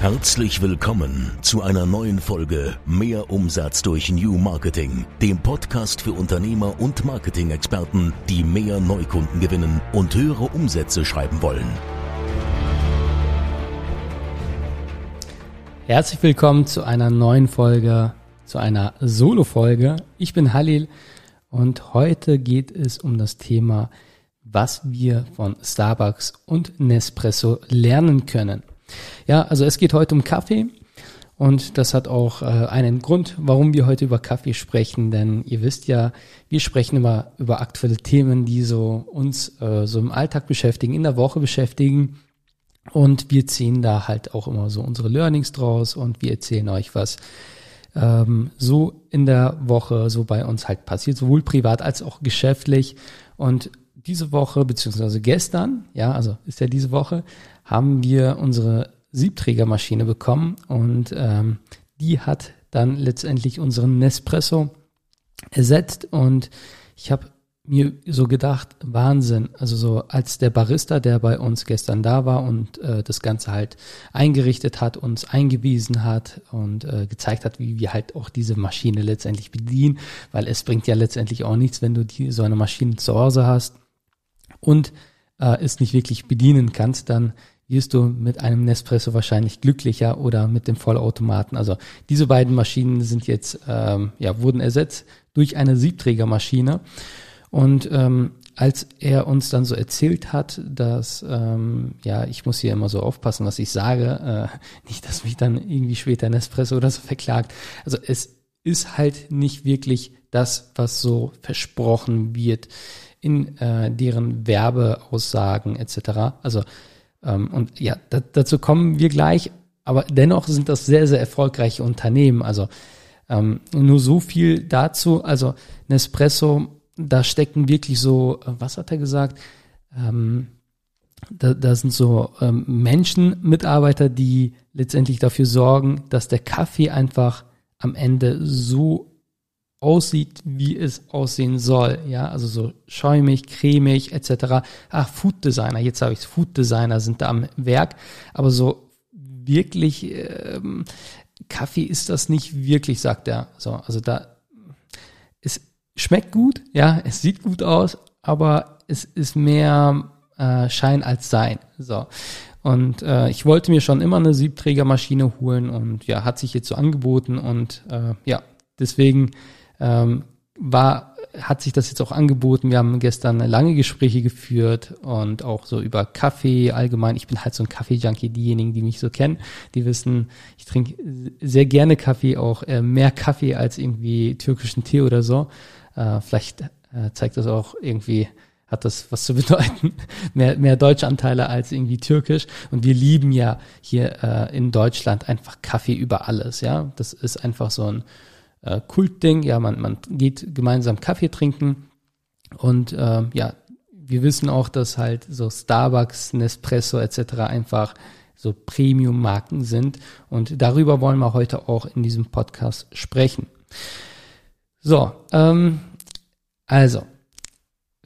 Herzlich willkommen zu einer neuen Folge Mehr Umsatz durch New Marketing, dem Podcast für Unternehmer und Marketing-Experten, die mehr Neukunden gewinnen und höhere Umsätze schreiben wollen. Herzlich willkommen zu einer neuen Folge, zu einer Solo-Folge. Ich bin Halil und heute geht es um das Thema, was wir von Starbucks und Nespresso lernen können. Ja, also es geht heute um Kaffee und das hat auch äh, einen Grund, warum wir heute über Kaffee sprechen, denn ihr wisst ja, wir sprechen immer über aktuelle Themen, die so uns äh, so im Alltag beschäftigen, in der Woche beschäftigen und wir ziehen da halt auch immer so unsere Learnings draus und wir erzählen euch was ähm, so in der Woche so bei uns halt passiert, sowohl privat als auch geschäftlich und diese Woche, beziehungsweise gestern, ja, also ist ja diese Woche, haben wir unsere Siebträgermaschine bekommen und ähm, die hat dann letztendlich unseren Nespresso ersetzt und ich habe mir so gedacht, Wahnsinn, also so als der Barista, der bei uns gestern da war und äh, das Ganze halt eingerichtet hat, uns eingewiesen hat und äh, gezeigt hat, wie wir halt auch diese Maschine letztendlich bedienen, weil es bringt ja letztendlich auch nichts, wenn du die, so eine Maschine zu Hause hast und äh, es nicht wirklich bedienen kannst, dann wirst du mit einem Nespresso wahrscheinlich glücklicher oder mit dem Vollautomaten. Also diese beiden Maschinen sind jetzt, ähm, ja, wurden ersetzt durch eine Siebträgermaschine. Und ähm, als er uns dann so erzählt hat, dass, ähm, ja, ich muss hier immer so aufpassen, was ich sage, äh, nicht, dass mich dann irgendwie später Nespresso oder so verklagt. Also es ist halt nicht wirklich das, was so versprochen wird in äh, deren Werbeaussagen etc. Also ähm, und ja, da, dazu kommen wir gleich, aber dennoch sind das sehr, sehr erfolgreiche Unternehmen. Also ähm, nur so viel dazu. Also Nespresso, da stecken wirklich so, äh, was hat er gesagt? Ähm, da, da sind so ähm, Menschen, Mitarbeiter, die letztendlich dafür sorgen, dass der Kaffee einfach am Ende so aussieht, wie es aussehen soll. Ja, also so schäumig, cremig etc. Ach, Food Designer, jetzt habe ich Food Designer sind da am Werk, aber so wirklich ähm, Kaffee ist das nicht wirklich, sagt er. So, also da es schmeckt gut, ja, es sieht gut aus, aber es ist mehr äh, Schein als Sein. So. Und äh, ich wollte mir schon immer eine Siebträgermaschine holen und ja, hat sich jetzt so angeboten und äh, ja, deswegen ähm, war, hat sich das jetzt auch angeboten. Wir haben gestern lange Gespräche geführt und auch so über Kaffee allgemein. Ich bin halt so ein Kaffee-Junkie. Diejenigen, die mich so kennen, die wissen, ich trinke sehr gerne Kaffee, auch äh, mehr Kaffee als irgendwie türkischen Tee oder so. Äh, vielleicht äh, zeigt das auch irgendwie, hat das was zu bedeuten. mehr, mehr deutsche Anteile als irgendwie türkisch. Und wir lieben ja hier äh, in Deutschland einfach Kaffee über alles. Ja, das ist einfach so ein äh, Kultding. Ja, man, man geht gemeinsam Kaffee trinken und äh, ja, wir wissen auch, dass halt so Starbucks, Nespresso etc. einfach so Premium-Marken sind und darüber wollen wir heute auch in diesem Podcast sprechen. So, ähm, also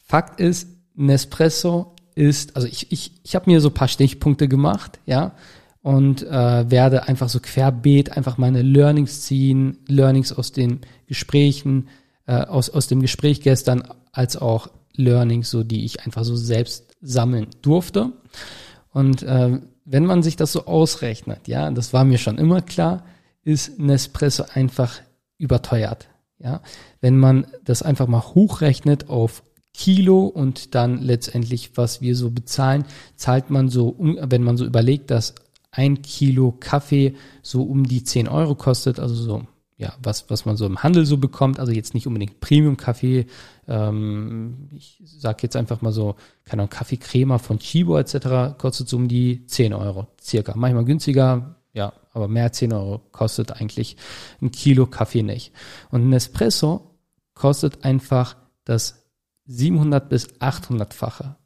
Fakt ist, Nespresso ist, also ich, ich, ich habe mir so paar Stichpunkte gemacht, ja, und äh, werde einfach so querbeet einfach meine Learnings ziehen, Learnings aus den Gesprächen, äh, aus, aus dem Gespräch gestern, als auch Learnings, so die ich einfach so selbst sammeln durfte. Und äh, wenn man sich das so ausrechnet, ja, das war mir schon immer klar, ist Nespresso einfach überteuert. Ja, wenn man das einfach mal hochrechnet auf Kilo und dann letztendlich, was wir so bezahlen, zahlt man so, wenn man so überlegt, dass ein Kilo Kaffee so um die 10 Euro kostet, also so, ja, was, was man so im Handel so bekommt, also jetzt nicht unbedingt Premium-Kaffee, ähm, ich sag jetzt einfach mal so, keine Ahnung, Kaffeecrema von Chibo etc. kostet so um die 10 Euro, circa. Manchmal günstiger, ja, aber mehr als 10 Euro kostet eigentlich ein Kilo Kaffee nicht. Und ein Espresso kostet einfach das 700 bis 800-fache.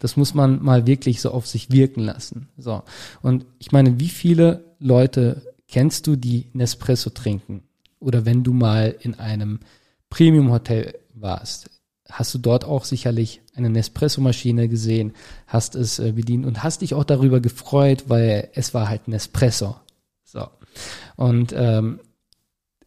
Das muss man mal wirklich so auf sich wirken lassen. So. Und ich meine, wie viele Leute kennst du, die Nespresso trinken? Oder wenn du mal in einem Premium-Hotel warst, hast du dort auch sicherlich eine Nespresso-Maschine gesehen, hast es äh, bedient und hast dich auch darüber gefreut, weil es war halt Nespresso. So. Und ähm,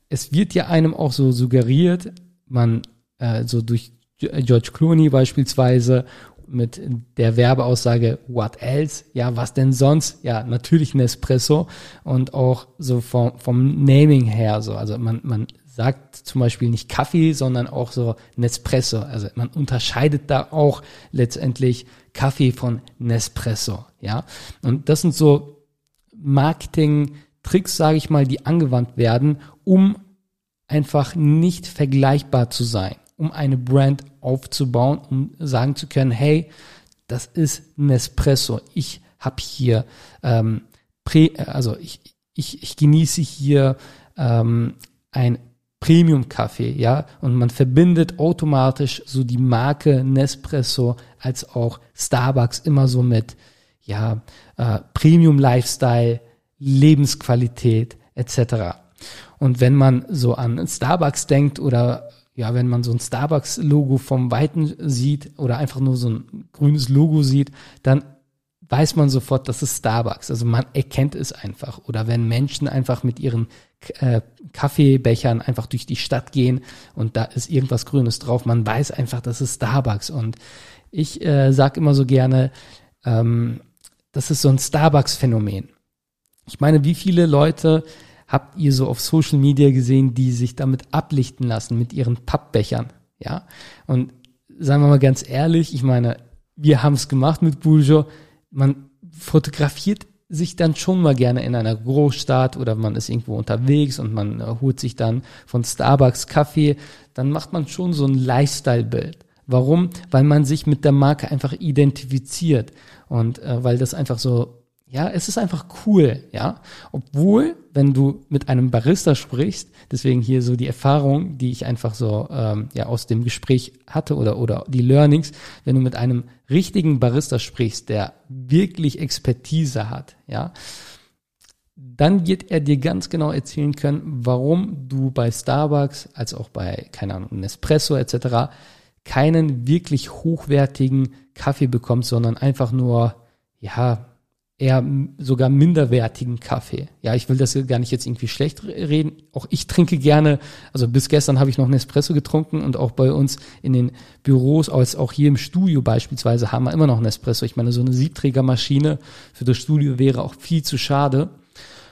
es wird ja einem auch so suggeriert, man äh, so durch George Clooney beispielsweise mit der Werbeaussage What else? Ja, was denn sonst? Ja, natürlich Nespresso und auch so vom, vom Naming her so. Also man, man sagt zum Beispiel nicht Kaffee, sondern auch so Nespresso. Also man unterscheidet da auch letztendlich Kaffee von Nespresso. Ja, und das sind so Marketing-Tricks, sage ich mal, die angewandt werden, um einfach nicht vergleichbar zu sein, um eine Brand aufzubauen, um sagen zu können, hey, das ist Nespresso. Ich habe hier ähm, Prä, also ich, ich, ich genieße hier ähm, ein Premium-Kaffee, ja, und man verbindet automatisch so die Marke Nespresso als auch Starbucks immer so mit, ja, äh, Premium-Lifestyle, Lebensqualität etc. Und wenn man so an Starbucks denkt oder ja, wenn man so ein Starbucks-Logo vom Weiten sieht oder einfach nur so ein grünes Logo sieht, dann weiß man sofort, das ist Starbucks. Also man erkennt es einfach. Oder wenn Menschen einfach mit ihren äh, Kaffeebechern einfach durch die Stadt gehen und da ist irgendwas Grünes drauf, man weiß einfach, das ist Starbucks. Und ich äh, sage immer so gerne, ähm, das ist so ein Starbucks-Phänomen. Ich meine, wie viele Leute habt ihr so auf Social Media gesehen, die sich damit ablichten lassen mit ihren Pappbechern? Ja. Und sagen wir mal ganz ehrlich, ich meine, wir haben es gemacht mit Bourgeois. Man fotografiert sich dann schon mal gerne in einer Großstadt oder man ist irgendwo unterwegs und man äh, holt sich dann von Starbucks Kaffee, dann macht man schon so ein Lifestyle-Bild. Warum? Weil man sich mit der Marke einfach identifiziert und äh, weil das einfach so ja, es ist einfach cool, ja. Obwohl, wenn du mit einem Barista sprichst, deswegen hier so die Erfahrung, die ich einfach so ähm, ja aus dem Gespräch hatte oder oder die Learnings, wenn du mit einem richtigen Barista sprichst, der wirklich Expertise hat, ja, dann wird er dir ganz genau erzählen können, warum du bei Starbucks als auch bei keine Ahnung Nespresso etc. keinen wirklich hochwertigen Kaffee bekommst, sondern einfach nur ja eher sogar minderwertigen Kaffee. Ja, ich will das gar nicht jetzt irgendwie schlecht reden. Auch ich trinke gerne, also bis gestern habe ich noch Nespresso getrunken und auch bei uns in den Büros, als auch hier im Studio beispielsweise, haben wir immer noch Nespresso. Ich meine, so eine Siebträgermaschine für das Studio wäre auch viel zu schade.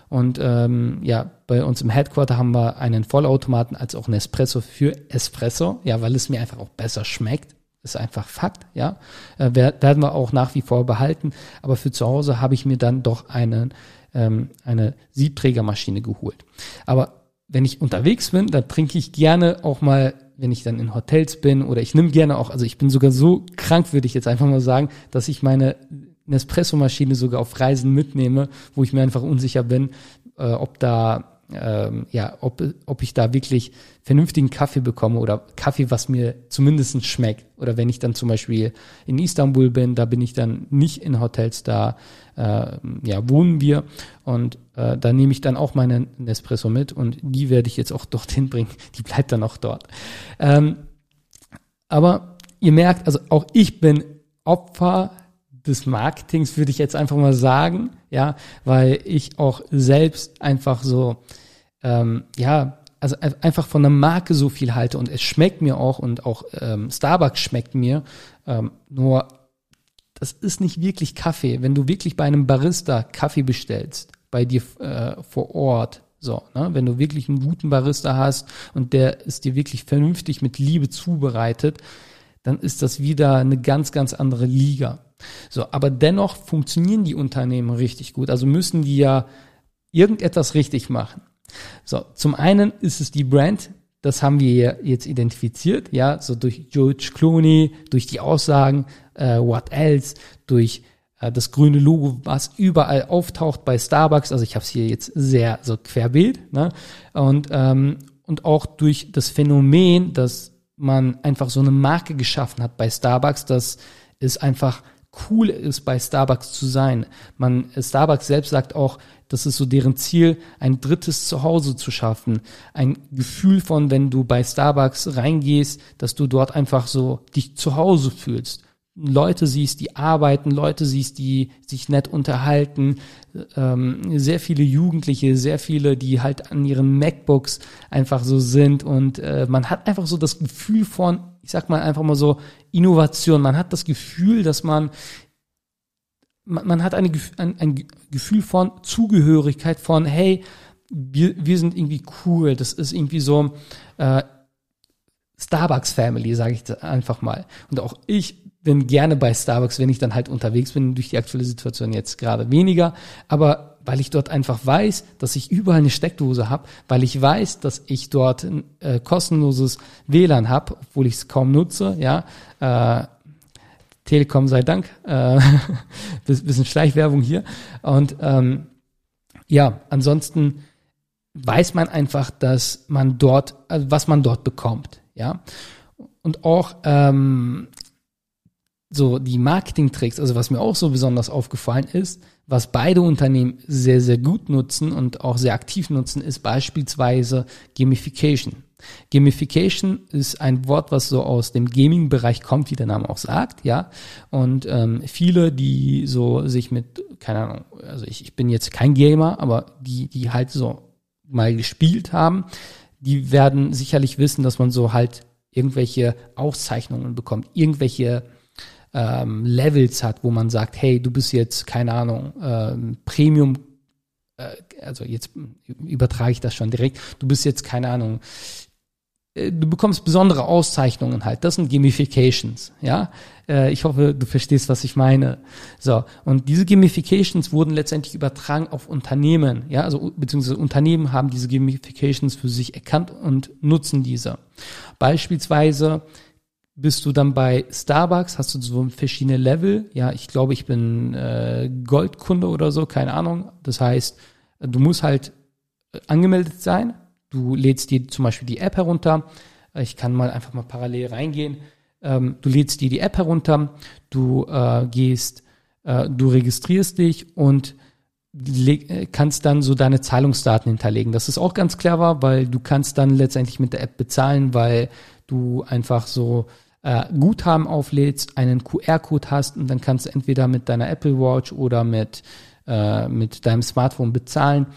Und ähm, ja, bei uns im Headquarter haben wir einen Vollautomaten als auch Nespresso für Espresso, ja, weil es mir einfach auch besser schmeckt ist einfach Fakt, ja. Äh, werden wir auch nach wie vor behalten. Aber für zu Hause habe ich mir dann doch eine, ähm, eine Siebträgermaschine geholt. Aber wenn ich unterwegs bin, dann trinke ich gerne auch mal, wenn ich dann in Hotels bin oder ich nehme gerne auch, also ich bin sogar so krank, würde ich jetzt einfach mal sagen, dass ich meine Nespresso-Maschine sogar auf Reisen mitnehme, wo ich mir einfach unsicher bin, äh, ob da ähm, ja, ob, ob ich da wirklich vernünftigen Kaffee bekomme oder Kaffee, was mir zumindest schmeckt. Oder wenn ich dann zum Beispiel in Istanbul bin, da bin ich dann nicht in Hotels, da äh, ja, wohnen wir und äh, da nehme ich dann auch meinen Nespresso mit und die werde ich jetzt auch dorthin bringen. Die bleibt dann auch dort. Ähm, aber ihr merkt, also auch ich bin Opfer des Marketings, würde ich jetzt einfach mal sagen, ja, weil ich auch selbst einfach so ähm, ja, also einfach von der Marke so viel halte und es schmeckt mir auch und auch ähm, Starbucks schmeckt mir. Ähm, nur das ist nicht wirklich Kaffee. Wenn du wirklich bei einem Barista Kaffee bestellst, bei dir äh, vor Ort, so, ne, wenn du wirklich einen guten Barista hast und der ist dir wirklich vernünftig mit Liebe zubereitet, dann ist das wieder eine ganz, ganz andere Liga. So, aber dennoch funktionieren die Unternehmen richtig gut. Also müssen die ja irgendetwas richtig machen. So, zum einen ist es die Brand, das haben wir jetzt identifiziert, ja, so durch George Clooney, durch die Aussagen, äh, what else, durch äh, das grüne Logo, was überall auftaucht bei Starbucks, also ich habe es hier jetzt sehr so querbild, ne? Und, ähm, und auch durch das Phänomen, dass man einfach so eine Marke geschaffen hat bei Starbucks, dass es einfach cool ist, bei Starbucks zu sein. Man, Starbucks selbst sagt auch, das ist so deren Ziel, ein drittes Zuhause zu schaffen. Ein Gefühl von, wenn du bei Starbucks reingehst, dass du dort einfach so dich zu Hause fühlst. Leute siehst, die arbeiten, Leute siehst, die sich nett unterhalten, ähm, sehr viele Jugendliche, sehr viele, die halt an ihren MacBooks einfach so sind und äh, man hat einfach so das Gefühl von, ich sag mal einfach mal so Innovation. Man hat das Gefühl, dass man man, man hat eine, ein, ein Gefühl von Zugehörigkeit, von hey, wir, wir sind irgendwie cool. Das ist irgendwie so äh, Starbucks Family, sage ich einfach mal. Und auch ich bin gerne bei Starbucks, wenn ich dann halt unterwegs bin, durch die aktuelle Situation jetzt gerade weniger. Aber weil ich dort einfach weiß, dass ich überall eine Steckdose habe, weil ich weiß, dass ich dort ein äh, kostenloses WLAN habe, obwohl ich es kaum nutze, ja. Äh, Telekom sei Dank. Äh, bisschen Schleichwerbung hier. Und ähm, ja, ansonsten weiß man einfach, dass man dort, also was man dort bekommt, ja. Und auch ähm, so die Marketing-Tricks, also was mir auch so besonders aufgefallen ist, was beide Unternehmen sehr, sehr gut nutzen und auch sehr aktiv nutzen, ist beispielsweise Gamification. Gamification ist ein Wort, was so aus dem Gaming-Bereich kommt, wie der Name auch sagt, ja. Und ähm, viele, die so sich mit, keine Ahnung, also ich, ich bin jetzt kein Gamer, aber die, die halt so mal gespielt haben, die werden sicherlich wissen, dass man so halt irgendwelche Auszeichnungen bekommt, irgendwelche ähm, Levels hat, wo man sagt, hey, du bist jetzt, keine Ahnung, ähm, Premium, äh, also jetzt übertrage ich das schon direkt, du bist jetzt, keine Ahnung, äh, du bekommst besondere Auszeichnungen halt. Das sind Gamifications, ja. Äh, ich hoffe, du verstehst, was ich meine. So. Und diese Gamifications wurden letztendlich übertragen auf Unternehmen, ja. Also, beziehungsweise Unternehmen haben diese Gamifications für sich erkannt und nutzen diese. Beispielsweise bist du dann bei Starbucks, hast du so verschiedene Level. Ja, ich glaube, ich bin äh, Goldkunde oder so, keine Ahnung. Das heißt, du musst halt angemeldet sein Du lädst dir zum Beispiel die App herunter. Ich kann mal einfach mal parallel reingehen. Ähm, du lädst dir die App herunter, du äh, gehst, äh, du registrierst dich und äh, kannst dann so deine Zahlungsdaten hinterlegen. Das ist auch ganz clever, weil du kannst dann letztendlich mit der App bezahlen, weil du einfach so äh, Guthaben auflädst, einen QR-Code hast und dann kannst du entweder mit deiner Apple Watch oder mit, äh, mit deinem Smartphone bezahlen.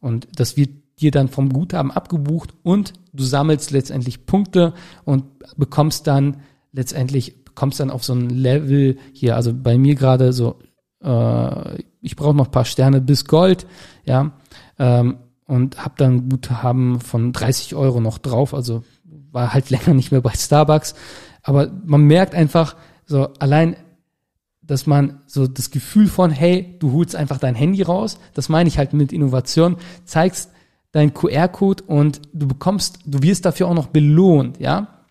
Und das wird dir dann vom Guthaben abgebucht und du sammelst letztendlich Punkte und bekommst dann letztendlich bekommst dann auf so ein Level hier, also bei mir gerade so, äh, ich brauche noch paar Sterne bis Gold, ja, ähm, und habe dann Guthaben von 30 Euro noch drauf, also war halt länger nicht mehr bei Starbucks, aber man merkt einfach so allein dass man so das Gefühl von, hey, du holst einfach dein Handy raus, das meine ich halt mit Innovation, zeigst dein QR-Code und du bekommst, du wirst dafür auch noch belohnt, ja.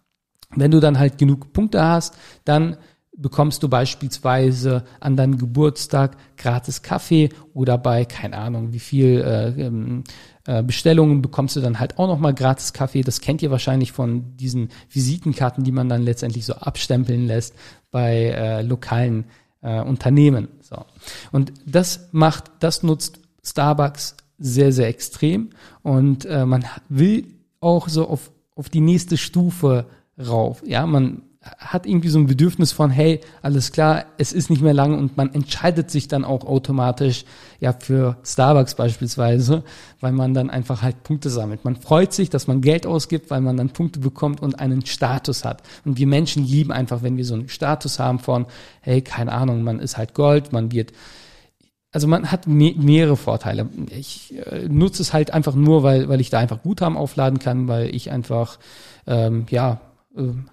Wenn du dann halt genug Punkte hast, dann bekommst du beispielsweise an deinem Geburtstag gratis Kaffee oder bei, keine Ahnung, wie viel äh, ähm, äh, Bestellungen bekommst du dann halt auch nochmal gratis Kaffee. Das kennt ihr wahrscheinlich von diesen Visitenkarten, die man dann letztendlich so abstempeln lässt bei äh, lokalen äh, Unternehmen. So. Und das macht, das nutzt Starbucks sehr, sehr extrem und äh, man will auch so auf, auf die nächste Stufe rauf. Ja, man hat irgendwie so ein Bedürfnis von, hey, alles klar, es ist nicht mehr lang und man entscheidet sich dann auch automatisch ja für Starbucks beispielsweise, weil man dann einfach halt Punkte sammelt. Man freut sich, dass man Geld ausgibt, weil man dann Punkte bekommt und einen Status hat. Und wir Menschen lieben einfach, wenn wir so einen Status haben von, hey, keine Ahnung, man ist halt Gold, man wird also man hat me mehrere Vorteile. Ich äh, nutze es halt einfach nur, weil, weil ich da einfach Guthaben aufladen kann, weil ich einfach, ähm, ja,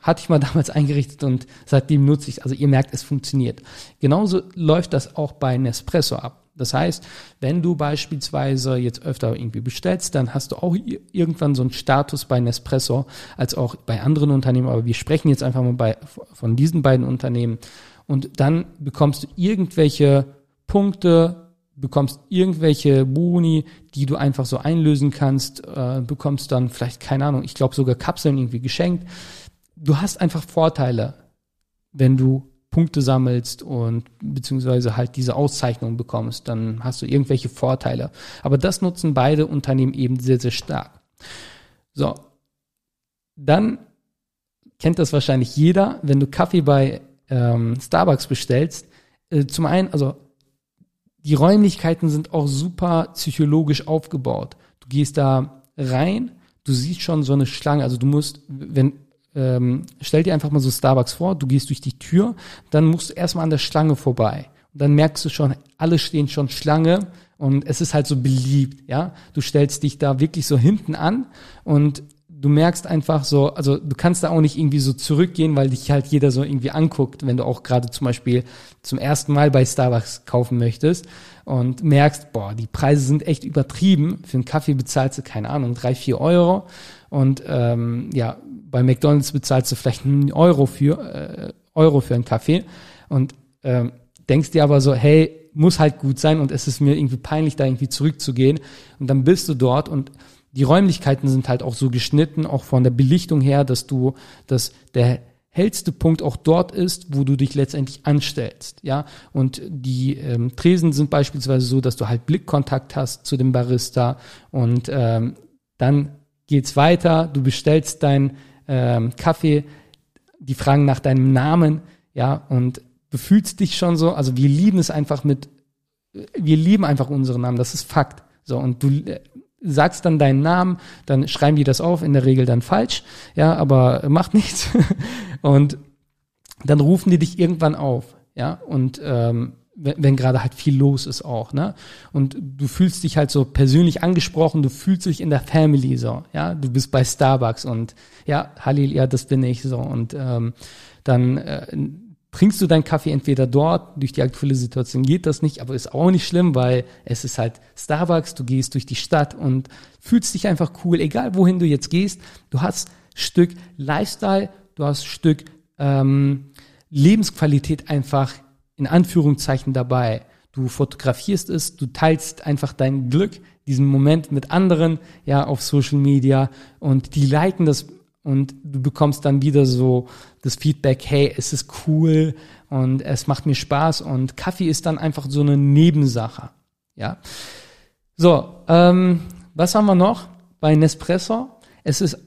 hatte ich mal damals eingerichtet und seitdem nutze ich Also ihr merkt, es funktioniert. Genauso läuft das auch bei Nespresso ab. Das heißt, wenn du beispielsweise jetzt öfter irgendwie bestellst, dann hast du auch irgendwann so einen Status bei Nespresso als auch bei anderen Unternehmen. Aber wir sprechen jetzt einfach mal bei, von diesen beiden Unternehmen. Und dann bekommst du irgendwelche Punkte, bekommst irgendwelche Boni, die du einfach so einlösen kannst, äh, bekommst dann vielleicht, keine Ahnung, ich glaube sogar Kapseln irgendwie geschenkt. Du hast einfach Vorteile, wenn du Punkte sammelst und beziehungsweise halt diese Auszeichnung bekommst, dann hast du irgendwelche Vorteile. Aber das nutzen beide Unternehmen eben sehr, sehr stark. So, dann kennt das wahrscheinlich jeder, wenn du Kaffee bei ähm, Starbucks bestellst. Äh, zum einen, also die Räumlichkeiten sind auch super psychologisch aufgebaut. Du gehst da rein, du siehst schon so eine Schlange, also du musst, wenn, ähm, stell dir einfach mal so Starbucks vor, du gehst durch die Tür, dann musst du erstmal an der Schlange vorbei. Und dann merkst du schon, alle stehen schon Schlange und es ist halt so beliebt, ja. Du stellst dich da wirklich so hinten an und du merkst einfach so, also du kannst da auch nicht irgendwie so zurückgehen, weil dich halt jeder so irgendwie anguckt, wenn du auch gerade zum Beispiel zum ersten Mal bei Starbucks kaufen möchtest und merkst, boah, die Preise sind echt übertrieben. Für einen Kaffee bezahlst du, keine Ahnung, drei, vier Euro und ähm, ja, bei McDonalds bezahlst du vielleicht einen Euro für, äh, Euro für einen Kaffee und ähm, denkst dir aber so, hey, muss halt gut sein und es ist mir irgendwie peinlich, da irgendwie zurückzugehen und dann bist du dort und die Räumlichkeiten sind halt auch so geschnitten, auch von der Belichtung her, dass du, dass der hellste Punkt auch dort ist, wo du dich letztendlich anstellst, ja. Und die ähm, Tresen sind beispielsweise so, dass du halt Blickkontakt hast zu dem Barista und ähm, dann geht's weiter. Du bestellst deinen ähm, Kaffee, die fragen nach deinem Namen, ja, und du fühlst dich schon so. Also wir lieben es einfach mit, wir lieben einfach unseren Namen. Das ist Fakt. So und du äh, sagst dann deinen Namen, dann schreiben die das auf, in der Regel dann falsch, ja, aber macht nichts. und dann rufen die dich irgendwann auf, ja, und ähm, wenn, wenn gerade halt viel los ist auch, ne? Und du fühlst dich halt so persönlich angesprochen, du fühlst dich in der Family so, ja, du bist bei Starbucks und ja, Halil, ja, das bin ich so und ähm, dann äh, trinkst du deinen Kaffee entweder dort, durch die aktuelle Situation geht das nicht, aber ist auch nicht schlimm, weil es ist halt Starbucks, du gehst durch die Stadt und fühlst dich einfach cool, egal wohin du jetzt gehst, du hast Stück Lifestyle, du hast Stück ähm, Lebensqualität einfach in Anführungszeichen dabei. Du fotografierst es, du teilst einfach dein Glück, diesen Moment mit anderen, ja, auf Social Media und die liken das und du bekommst dann wieder so das Feedback, hey, es ist cool und es macht mir Spaß und Kaffee ist dann einfach so eine Nebensache. Ja. So, ähm, was haben wir noch bei Nespresso? Es ist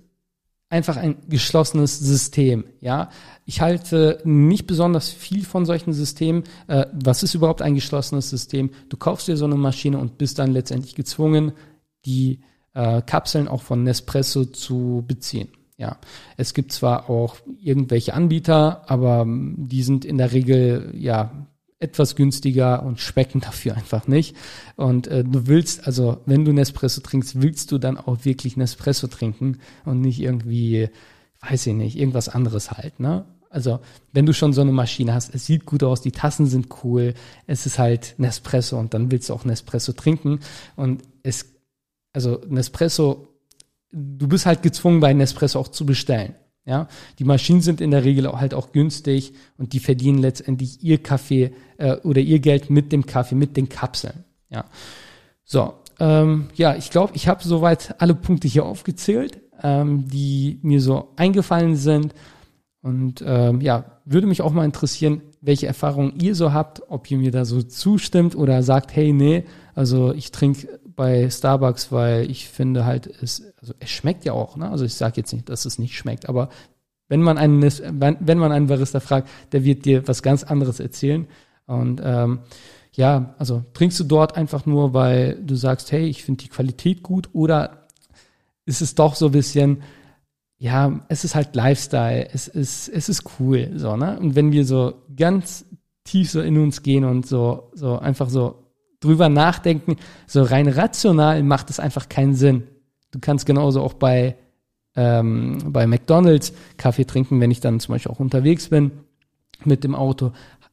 einfach ein geschlossenes System. Ja, ich halte nicht besonders viel von solchen Systemen. Äh, was ist überhaupt ein geschlossenes System? Du kaufst dir so eine Maschine und bist dann letztendlich gezwungen, die äh, Kapseln auch von Nespresso zu beziehen. Ja, es gibt zwar auch irgendwelche Anbieter, aber die sind in der Regel ja etwas günstiger und schmecken dafür einfach nicht. Und äh, du willst, also wenn du Nespresso trinkst, willst du dann auch wirklich Nespresso trinken und nicht irgendwie, weiß ich nicht, irgendwas anderes halt, ne? Also, wenn du schon so eine Maschine hast, es sieht gut aus, die Tassen sind cool, es ist halt Nespresso und dann willst du auch Nespresso trinken. Und es, also Nespresso du bist halt gezwungen, bei Nespresso auch zu bestellen. Ja, die Maschinen sind in der Regel halt auch günstig und die verdienen letztendlich ihr Kaffee äh, oder ihr Geld mit dem Kaffee, mit den Kapseln. Ja, so ähm, ja, ich glaube, ich habe soweit alle Punkte hier aufgezählt, ähm, die mir so eingefallen sind. Und ähm, ja, würde mich auch mal interessieren, welche Erfahrungen ihr so habt, ob ihr mir da so zustimmt oder sagt, hey, nee, also ich trinke bei Starbucks, weil ich finde halt, es, also es schmeckt ja auch, ne? Also ich sage jetzt nicht, dass es nicht schmeckt, aber wenn man einen, wenn, man einen Barista fragt, der wird dir was ganz anderes erzählen. Und ähm, ja, also trinkst du dort einfach nur, weil du sagst, hey, ich finde die Qualität gut, oder ist es doch so ein bisschen, ja, es ist halt Lifestyle, es ist, es ist cool, so, ne? Und wenn wir so ganz tief so in uns gehen und so, so einfach so drüber nachdenken, so rein rational macht es einfach keinen Sinn. Du kannst genauso auch bei, ähm, bei McDonalds Kaffee trinken, wenn ich dann zum Beispiel auch unterwegs bin mit dem Auto,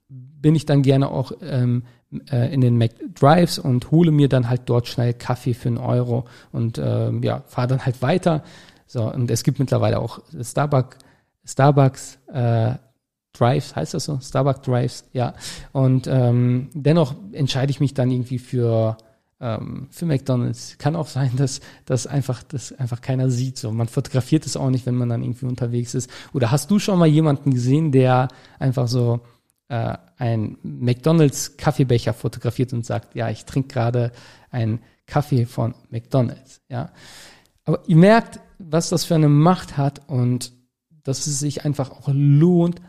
bin ich dann gerne auch ähm, äh, in den McDrives und hole mir dann halt dort schnell Kaffee für einen Euro und ähm, ja, fahre dann halt weiter. So, und es gibt mittlerweile auch Starbucks, Starbucks äh, Drives, heißt das so? Starbucks Drives, ja. Und ähm, dennoch entscheide ich mich dann irgendwie für, ähm, für McDonalds. Kann auch sein, dass dass einfach, dass einfach keiner sieht. So, man fotografiert es auch nicht, wenn man dann irgendwie unterwegs ist. Oder hast du schon mal jemanden gesehen, der einfach so äh, einen McDonald's Kaffeebecher fotografiert und sagt, ja, ich trinke gerade einen Kaffee von McDonald's, ja. Aber ihr merkt, was das für eine Macht hat und dass es sich einfach auch lohnt,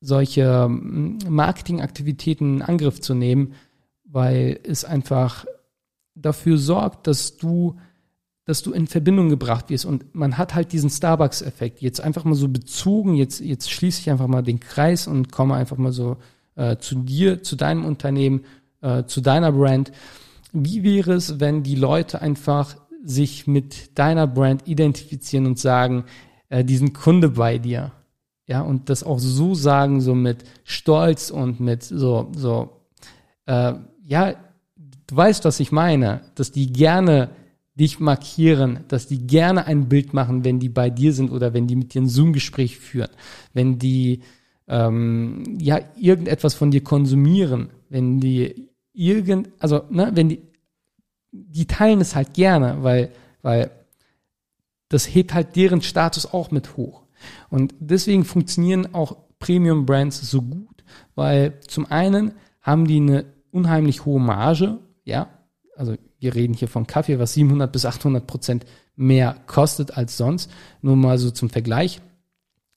solche hm, Marketingaktivitäten in Angriff zu nehmen, weil es einfach dafür sorgt, dass du dass du in Verbindung gebracht wirst und man hat halt diesen Starbucks-Effekt. Jetzt einfach mal so bezogen, jetzt, jetzt schließe ich einfach mal den Kreis und komme einfach mal so äh, zu dir, zu deinem Unternehmen, äh, zu deiner Brand. Wie wäre es, wenn die Leute einfach sich mit deiner Brand identifizieren und sagen, äh, diesen Kunde bei dir? Ja, und das auch so sagen, so mit Stolz und mit so, so, äh, ja, du weißt, was ich meine, dass die gerne dich markieren, dass die gerne ein Bild machen, wenn die bei dir sind oder wenn die mit dir ein Zoom-Gespräch führen, wenn die ähm, ja irgendetwas von dir konsumieren, wenn die irgend, also ne, wenn die, die teilen es halt gerne, weil, weil das hebt halt deren Status auch mit hoch. Und deswegen funktionieren auch Premium Brands so gut, weil zum einen haben die eine unheimlich hohe Marge, ja, also wir reden hier von Kaffee, was 700 bis 800 Prozent mehr kostet als sonst. Nur mal so zum Vergleich.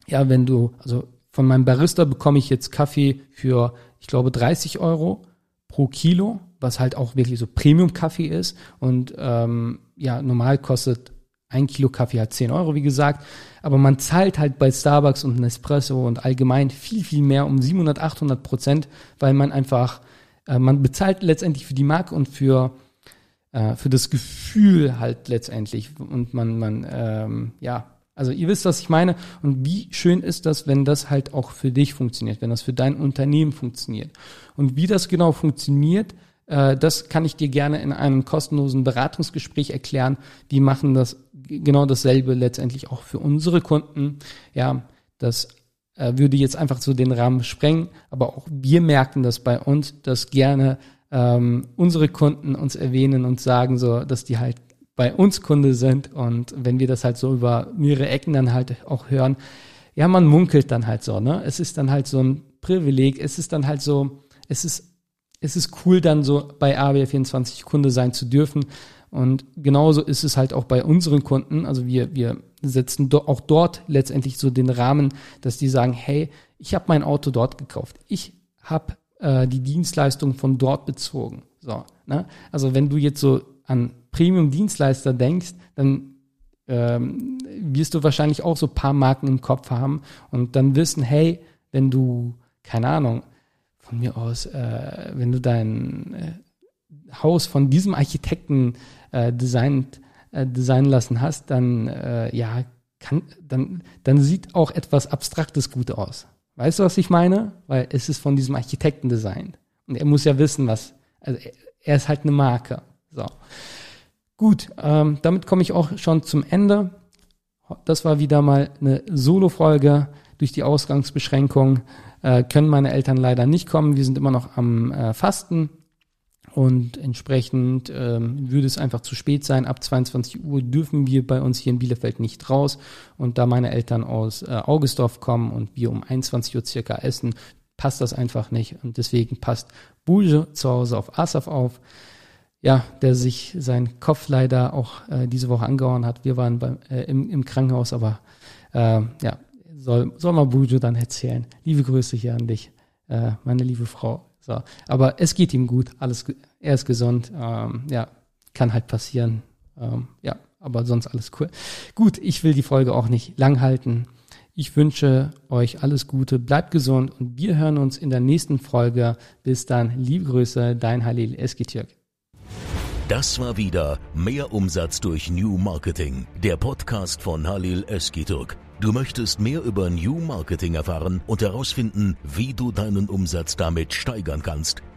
Ja, wenn du, also von meinem Barista bekomme ich jetzt Kaffee für, ich glaube, 30 Euro pro Kilo, was halt auch wirklich so Premium-Kaffee ist. Und ähm, ja, normal kostet ein Kilo Kaffee halt 10 Euro, wie gesagt. Aber man zahlt halt bei Starbucks und Nespresso und allgemein viel, viel mehr um 700, 800 Prozent, weil man einfach, äh, man bezahlt letztendlich für die Marke und für äh, für das Gefühl halt letztendlich. Und man, man, ähm, ja, also ihr wisst, was ich meine. Und wie schön ist das, wenn das halt auch für dich funktioniert, wenn das für dein Unternehmen funktioniert. Und wie das genau funktioniert, äh, das kann ich dir gerne in einem kostenlosen Beratungsgespräch erklären. Die machen das genau dasselbe letztendlich auch für unsere Kunden. Ja, das äh, würde jetzt einfach so den Rahmen sprengen, aber auch wir merken das bei uns, dass gerne ähm, unsere Kunden uns erwähnen und sagen so, dass die halt bei uns Kunde sind und wenn wir das halt so über mehrere Ecken dann halt auch hören, ja, man munkelt dann halt so, ne? Es ist dann halt so ein Privileg, es ist dann halt so, es ist, es ist cool dann so bei ABR24 Kunde sein zu dürfen und genauso ist es halt auch bei unseren Kunden, also wir, wir setzen do, auch dort letztendlich so den Rahmen, dass die sagen, hey, ich habe mein Auto dort gekauft, ich habe äh, die Dienstleistung von dort bezogen. So, ne? Also wenn du jetzt so an Premium-Dienstleister denkst, dann ähm, wirst du wahrscheinlich auch so paar Marken im Kopf haben und dann wissen, hey, wenn du, keine Ahnung, von mir aus, äh, wenn du dein äh, Haus von diesem Architekten äh, designt, äh, designen lassen hast, dann äh, ja, kann, dann, dann sieht auch etwas Abstraktes gut aus. Weißt du, was ich meine? Weil es ist von diesem Architekten designt. Und er muss ja wissen, was, also er ist halt eine Marke. So. Gut, ähm, damit komme ich auch schon zum Ende. Das war wieder mal eine Solo-Folge. Durch die Ausgangsbeschränkung äh, können meine Eltern leider nicht kommen. Wir sind immer noch am äh, Fasten. Und entsprechend ähm, würde es einfach zu spät sein. Ab 22 Uhr dürfen wir bei uns hier in Bielefeld nicht raus. Und da meine Eltern aus äh, Augustorf kommen und wir um 21 Uhr circa essen, passt das einfach nicht. Und deswegen passt Bouge zu Hause auf Asaf auf. Ja, der sich seinen Kopf leider auch äh, diese Woche angehauen hat. Wir waren beim, äh, im, im Krankenhaus, aber äh, ja, soll, soll mal Bujo dann erzählen. Liebe Grüße hier an dich, äh, meine liebe Frau. So, aber es geht ihm gut, alles, er ist gesund, ähm, ja, kann halt passieren, ähm, ja, aber sonst alles cool. Gut, ich will die Folge auch nicht lang halten. Ich wünsche euch alles Gute, bleibt gesund und wir hören uns in der nächsten Folge. Bis dann, liebe Grüße, dein Halil Eskitürk. Das war wieder Mehr Umsatz durch New Marketing, der Podcast von Halil Eskitürk. Du möchtest mehr über New Marketing erfahren und herausfinden, wie du deinen Umsatz damit steigern kannst?